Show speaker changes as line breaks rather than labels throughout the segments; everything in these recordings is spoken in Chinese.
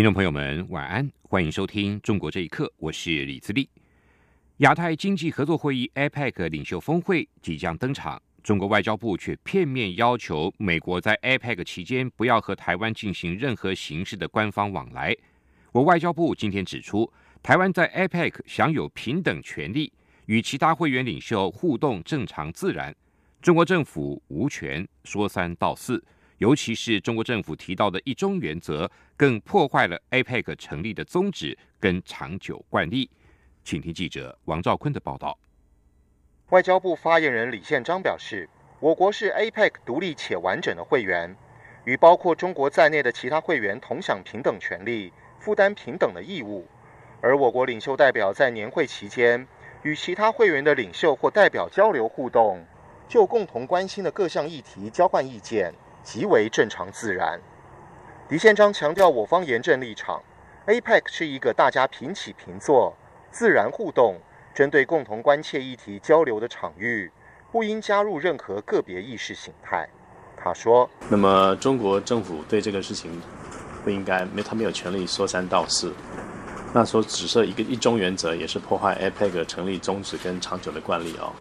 听众朋友们，晚安，欢迎收听《中国这一刻》，我是李自立。亚太经济合作会议 （APEC） 领袖峰会即将登场，中国外交部却片面要求美国在 APEC 期间不要和台湾进行任何形式的官方往来。我外交部今天指出，台湾在 APEC 享有平等权利，与其他会员领袖互动正常自然。中国政府无权说三道四。尤其是中国政府提到的一中原则，更破坏了 APEC 成立的宗旨跟长久惯例。请听记者王兆坤的报道。
外交部发言人李宪章表示，我国是 APEC 独立且完整的会员，与包括中国在内的其他会员同享平等权利，负担平等的义务。而我国领袖代表在年会期间与其他会员的领袖或代表交流互动，就共同关心的各项议题交换意见。极为正常自然。李宪章强调，我方严正立场，APEC 是一个大家平起平坐、自然互动、针对共同关切议题交流的场域，不应加入任何个别意识形态。他说：“
那么中国政府对这个事情不应该没他没有权利说三道四。那说只设一个一中原则，也是破坏 APEC 成立宗旨跟长久的惯例哦。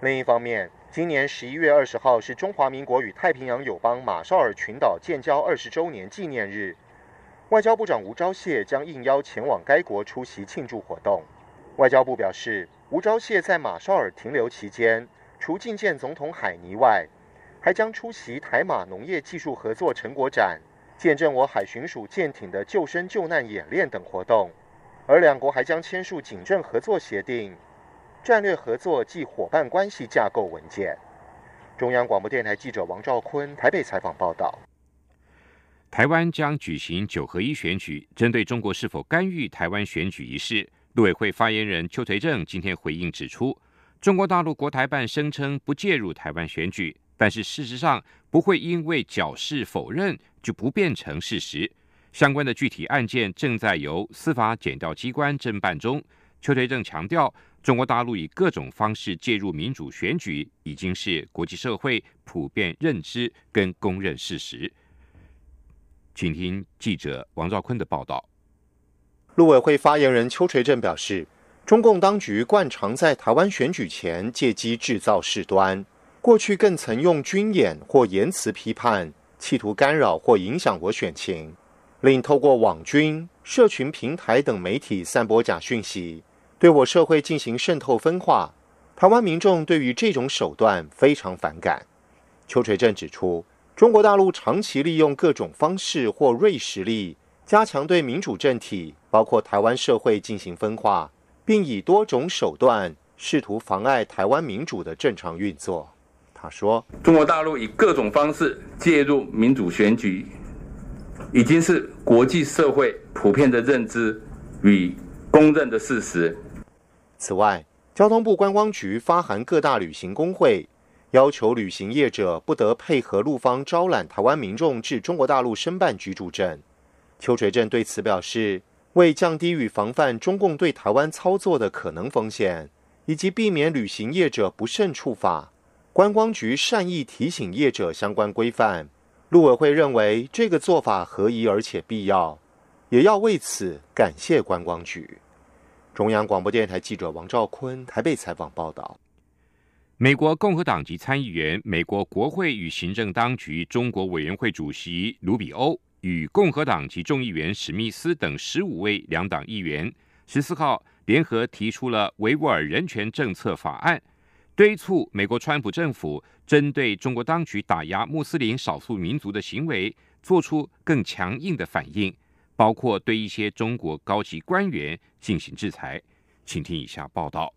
另一方面。”今年十一月二十号是中华民国与太平洋友邦马绍尔群岛建交二十周年纪念日，外交部长吴钊燮将应邀前往该国出席庆祝活动。外交部表示，吴钊燮在马绍尔停留期间，除觐见总统海尼外，还将出席台马农业技术合作成果展，见证我海巡署舰艇的救生救难演练等活动。而两国还将签署警政合作协定。战略合作暨伙伴关系架构文件。中央广播电台记者王兆坤台北采访报道。
台湾将举行九合一选举，针对中国是否干预台湾选举一事，陆委会发言人邱垂正今天回应指出，中国大陆国台办声称不介入台湾选举，但是事实上不会因为矫饰否认就不变成事实。相关的具体案件正在由司法检调机关侦办中。邱垂正强调。中国大陆以各种方式介入民主选举，已经是国际社会普遍认知跟公认事实。请听记者王兆坤的报道。
陆委会发言人邱垂正表示，中共当局惯常在台湾选举前借机制造事端，过去更曾用军演或言辞批判，企图干扰或影响我选情，另透过网军、社群平台等媒体散播假讯息。对我社会进行渗透分化，台湾民众对于这种手段非常反感。邱垂正指出，中国大陆长期利用各种方式或锐实力，加强对民主政体，包括台湾社会进行分化，并以多种手段试图妨碍台湾民主的正常运作。他说：“
中国大陆以各种方式介入民主选举，已经是国际社会普遍的认知与公认的事实。”
此外，交通部观光局发函各大旅行工会，要求旅行业者不得配合陆方招揽台湾民众至中国大陆申办居住证。邱垂正对此表示，为降低与防范中共对台湾操作的可能风险，以及避免旅行业者不慎触法，观光局善意提醒业者相关规范。陆委会认为这个做法合宜而且必要，也要为此感谢观光局。中央广播电台记者王兆坤台北采访报道：
美国共和党籍参议员、美国国会与行政当局中国委员会主席卢比欧与共和党籍众议员史密斯等十五位两党议员，十四号联合提出了维吾尔人权政策法案，敦促美国川普政府针对中国当局打压穆斯林少数民族的行为，做出更强硬的反应。包括对一些中国高级官员进行制裁，请听以下报道。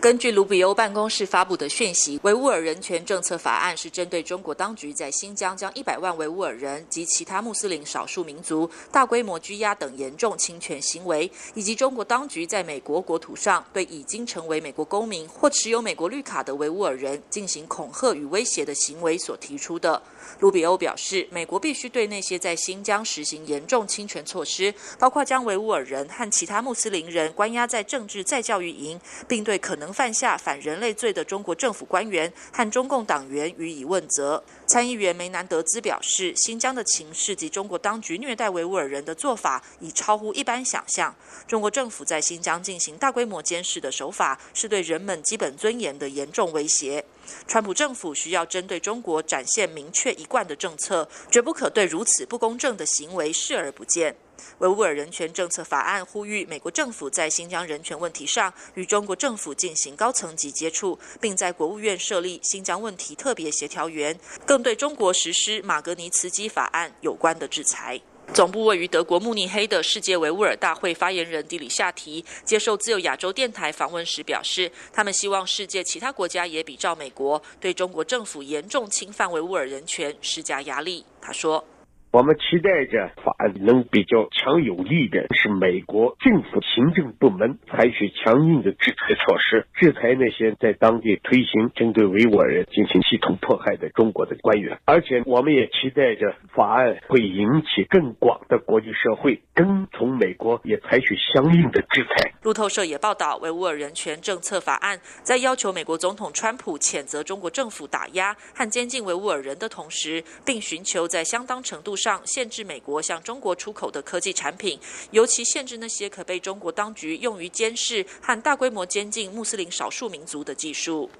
根据卢比欧办公室发布的讯息，维吾尔人权政策法案是针对中国当局在新疆将一百万维吾尔人及其他穆斯林少数民族大规模拘押等严重侵权行为，以及中国当局在美国国土上对已经成为美国公民或持有美国绿卡的维吾尔人进行恐吓与威胁的行为所提出的。卢比欧表示，美国必须对那些在新疆实行严重侵权措施，包括将维吾尔人和其他穆斯林人关押在政治再教育营，并对可能能。犯下反人类罪的中国政府官员和中共党员予以问责。参议员梅南德兹表示，新疆的情势及中国当局虐待维吾尔人的做法已超乎一般想象。中国政府在新疆进行大规模监视的手法，是对人们基本尊严的严重威胁。川普政府需要针对中国展现明确一贯的政策，绝不可对如此不公正的行为视而不见。维吾尔人权政策法案呼吁美国政府在新疆人权问题上与中国政府进行高层级接触，并在国务院设立新疆问题特别协调员，更对中国实施马格尼茨基法案有关的制裁。总部位于德国慕尼黑的世界维吾尔大会发言人迪里夏提接受自由亚洲电台访问时表示，他们希望世界其他国家也比照美国，对中国政府严重侵犯维吾尔人权施加压力。他说。
我们期待着法案能比较强有力的是美国政府行政部门采取强硬的制裁措施，制裁那些在当地推行针对维吾尔人进行系统迫害的中国的官员。而且，我们也期待着法案会引起更广的国际社会跟从美国，也采取相应的制裁。
路透社也报道，维吾尔人权政策法案在要求美国总统川普谴责中国政府打压和监禁维吾尔人的同时，并寻求在相当程度。上限制美国向中国出口的科技产品，尤其限制那些可被中国当局用于监视和大规模监禁穆斯林少数民族的技术。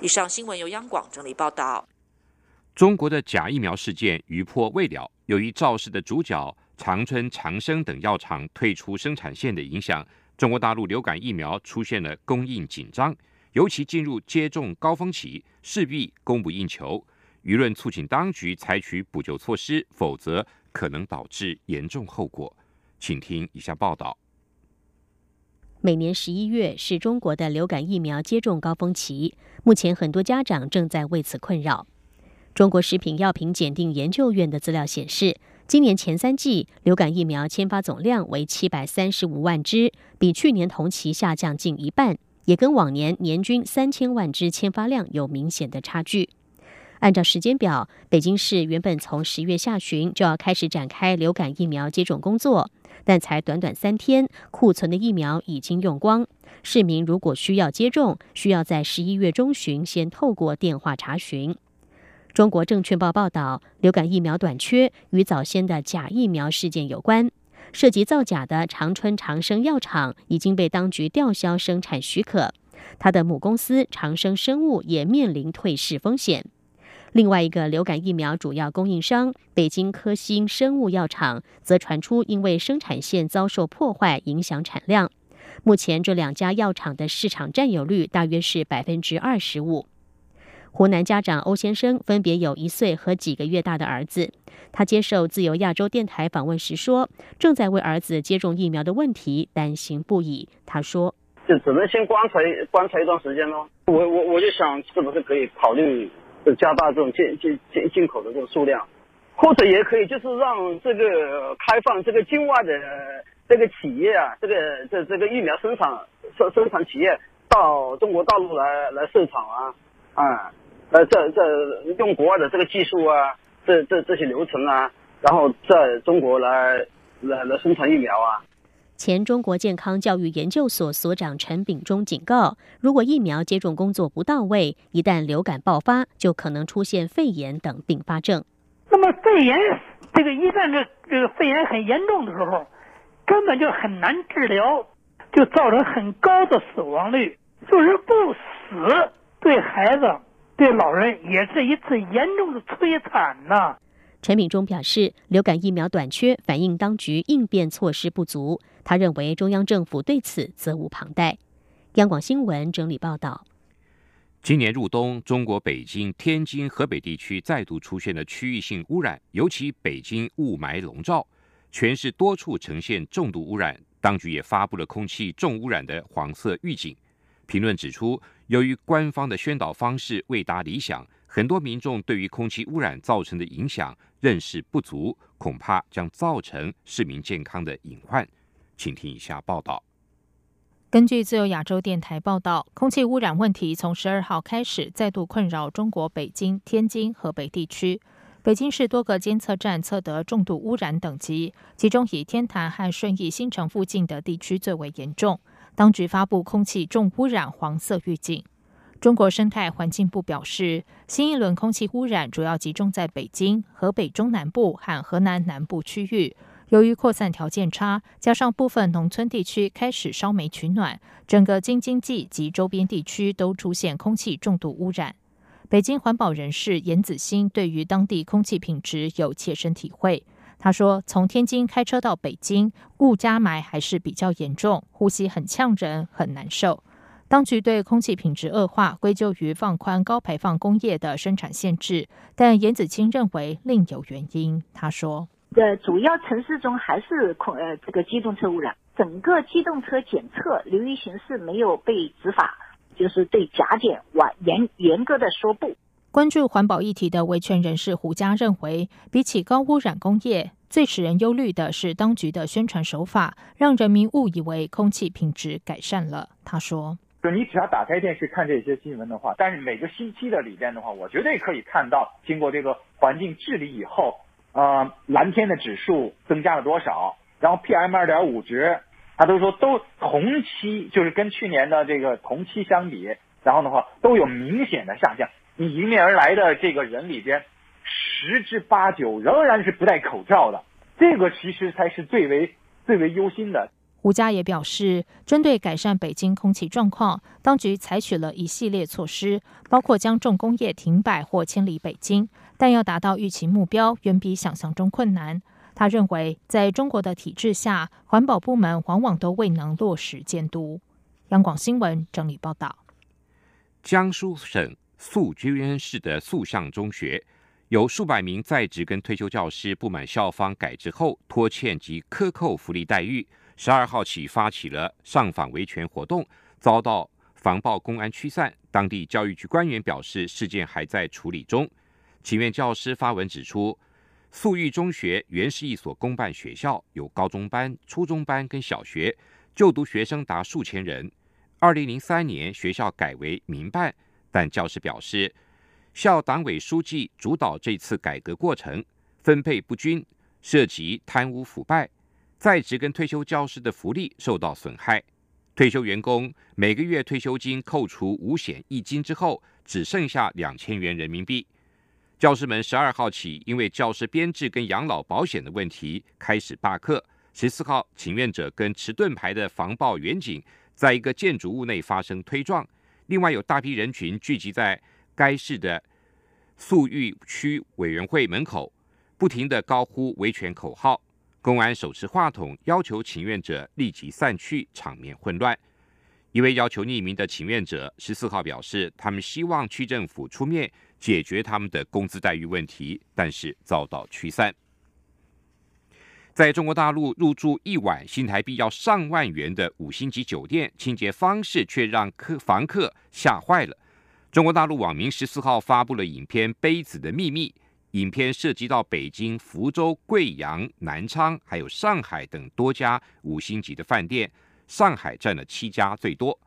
以上新闻由央广整理报道。
中国的假疫苗事件余波未了，由于肇事的主角长春、长生等药厂退出生产线的影响，中国大陆流感疫苗出现了供应紧张，尤其进入接种高峰期，势必供不应求。舆论促请当局采取补救措施，否则可能导致严重后果。请听以下报道：
每年十一月是中国的流感疫苗接种高峰期，目前很多家长正在为此困扰。中国食品药品检定研究院的资料显示，今年前三季流感疫苗签发总量为七百三十五万支，比去年同期下降近一半，也跟往年年均三千万支签发量有明显的差距。按照时间表，北京市原本从十月下旬就要开始展开流感疫苗接种工作，但才短短三天，库存的疫苗已经用光。市民如果需要接种，需要在十一月中旬先透过电话查询。中国证券报报道，流感疫苗短缺与早先的假疫苗事件有关。涉及造假的长春长生药厂已经被当局吊销生产许可，它的母公司长生生物也面临退市风险。另外一个流感疫苗主要供应商北京科兴生物药厂则传出因为生产线遭受破坏，影响产量。目前这两家药厂的市场占有率大约是百分之二十五。湖南家长欧先生分别有一岁和几个月大的儿子，他接受自由亚洲电台访问时说，正在为儿子接种疫苗的问题担心不已。他说：“
就只能先观察观察一段时间喽。我我我就想，是不是可以考虑？”加大这种进进进进口的这种数量，或者也可以就是让这个开放这个境外的这个企业啊，这个这这个疫苗生产生生产企业到中国大陆来来设厂啊，啊，呃这这用国外的这个技术啊，这这这些流程啊，然后在中国来来来生产疫苗啊。
前中国健康教育研究所所长陈炳忠警告：，如果疫苗接种工作不到位，一旦流感爆发，就可能出现肺炎等并发症。
那么肺炎这个一旦这这个肺炎很严重的时候，根本就很难治疗，就造成很高的死亡率。就是不死，对孩子、对老人也是一次严重的摧残呐。
陈敏忠表示，流感疫苗短缺反映当局应变措施不足。他认为中央政府对此责无旁贷。央广新闻整理报道：
今年入冬，中国北京、天津、河北地区再度出现了区域性污染，尤其北京雾霾笼罩，全市多处呈现重度污染。当局也发布了空气重污染的黄色预警。评论指出，由于官方的宣导方式未达理想，很多民众对于空气污染造成的影响认识不足，恐怕将造成市民健康的隐患。请听以下报道。
根据自由亚洲电台报道，空气污染问题从十二号开始再度困扰中国北京、天津、河北地区。北京市多个监测站测得重度污染等级，其中以天坛和顺义新城附近的地区最为严重。当局发布空气重污染黄色预警。中国生态环境部表示，新一轮空气污染主要集中在北京、河北中南部和河南南部区域。由于扩散条件差，加上部分农村地区开始烧煤取暖，整个京津冀及周边地区都出现空气重度污染。北京环保人士严子兴对于当地空气品质有切身体会。他说：“从天津开车到北京，雾加霾还是比较严重，呼吸很呛人，很难受。当局对空气品质恶化归咎于放宽高排放工业的生产限制，但严子清认为另有原因。他说：“
呃，主要城市中还是空呃这个机动车污染，整个机动车检测流于形式，没有被执法，就是对假检完严严格的说不。”
关注环保议题的维权人士胡佳认为，比起高污染工业，最使人忧虑的是当局的宣传手法，让人民误以为空气品质改善了。他说：“
你只要打开电视看这些新闻的话，但是每个星期的里边的话，我绝对可以看到，经过这个环境治理以后，呃，蓝天的指数增加了多少，然后 PM 二点五值，他都说都同期就是跟去年的这个同期相比，然后的话都有明显的下降。”你迎面而来的这个人里边，十之八九仍然是不戴口罩的，这个其实才是最为最为忧心的。
胡佳也表示，针对改善北京空气状况，当局采取了一系列措施，包括将重工业停摆或迁离北京，但要达到预期目标，远比想象中困难。他认为，在中国的体制下，环保部门往往都未能落实监督。央广新闻整理报道。
江苏省。宿居安市的宿巷中学，有数百名在职跟退休教师不满校方改制后拖欠及克扣福利待遇，十二号起发起了上访维权活动，遭到防暴公安驱散。当地教育局官员表示，事件还在处理中。请愿教师发文指出，宿豫中学原是一所公办学校，有高中班、初中班跟小学，就读学生达数千人。二零零三年，学校改为民办。但教师表示，校党委书记主导这次改革过程，分配不均，涉及贪污腐败，在职跟退休教师的福利受到损害。退休员工每个月退休金扣除五险一金之后，只剩下两千元人民币。教师们十二号起，因为教师编制跟养老保险的问题开始罢课。十四号，请愿者跟持盾牌的防暴员警在一个建筑物内发生推撞。另外有大批人群聚集在该市的宿育区委员会门口，不停的高呼维权口号。公安手持话筒要求请愿者立即散去，场面混乱。一位要求匿名的请愿者十四号表示，他们希望区政府出面解决他们的工资待遇问题，但是遭到驱散。在中国大陆入住一晚新台币要上万元的五星级酒店，清洁方式却让客房客吓坏了。中国大陆网民十四号发布了影片《杯子的秘密》，影片涉及到北京、福州、贵阳、南昌还有上海等多家五星级的饭店，上海占了七家最多。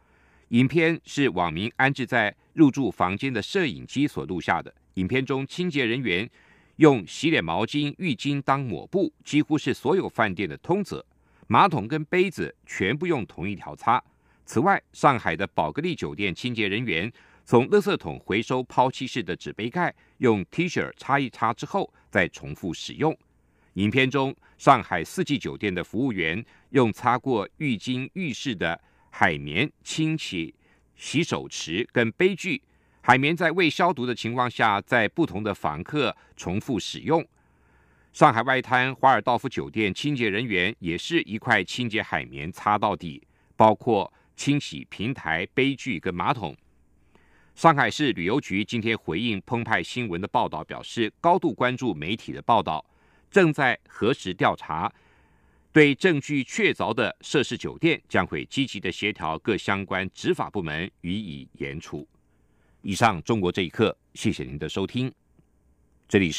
影片是网民安置在入住房间的摄影机所录下的。影片中清洁人员。用洗脸毛巾、浴巾当抹布，几乎是所有饭店的通则。马桶跟杯子全部用同一条擦。此外，上海的宝格丽酒店清洁人员从垃圾桶回收抛弃式的纸杯盖，用 T 恤擦一擦之后再重复使用。影片中，上海四季酒店的服务员用擦过浴巾浴室的海绵清洗洗手池跟杯具。海绵在未消毒的情况下，在不同的房客重复使用。上海外滩华尔道夫酒店清洁人员也是一块清洁海绵擦到底，包括清洗平台、杯具跟马桶。上海市旅游局今天回应澎湃新闻的报道，表示高度关注媒体的报道，正在核实调查对证据确凿的涉事酒店，将会积极的协调各相关执法部门予以严处。以上，中国这一刻，谢谢您的收听，这里是。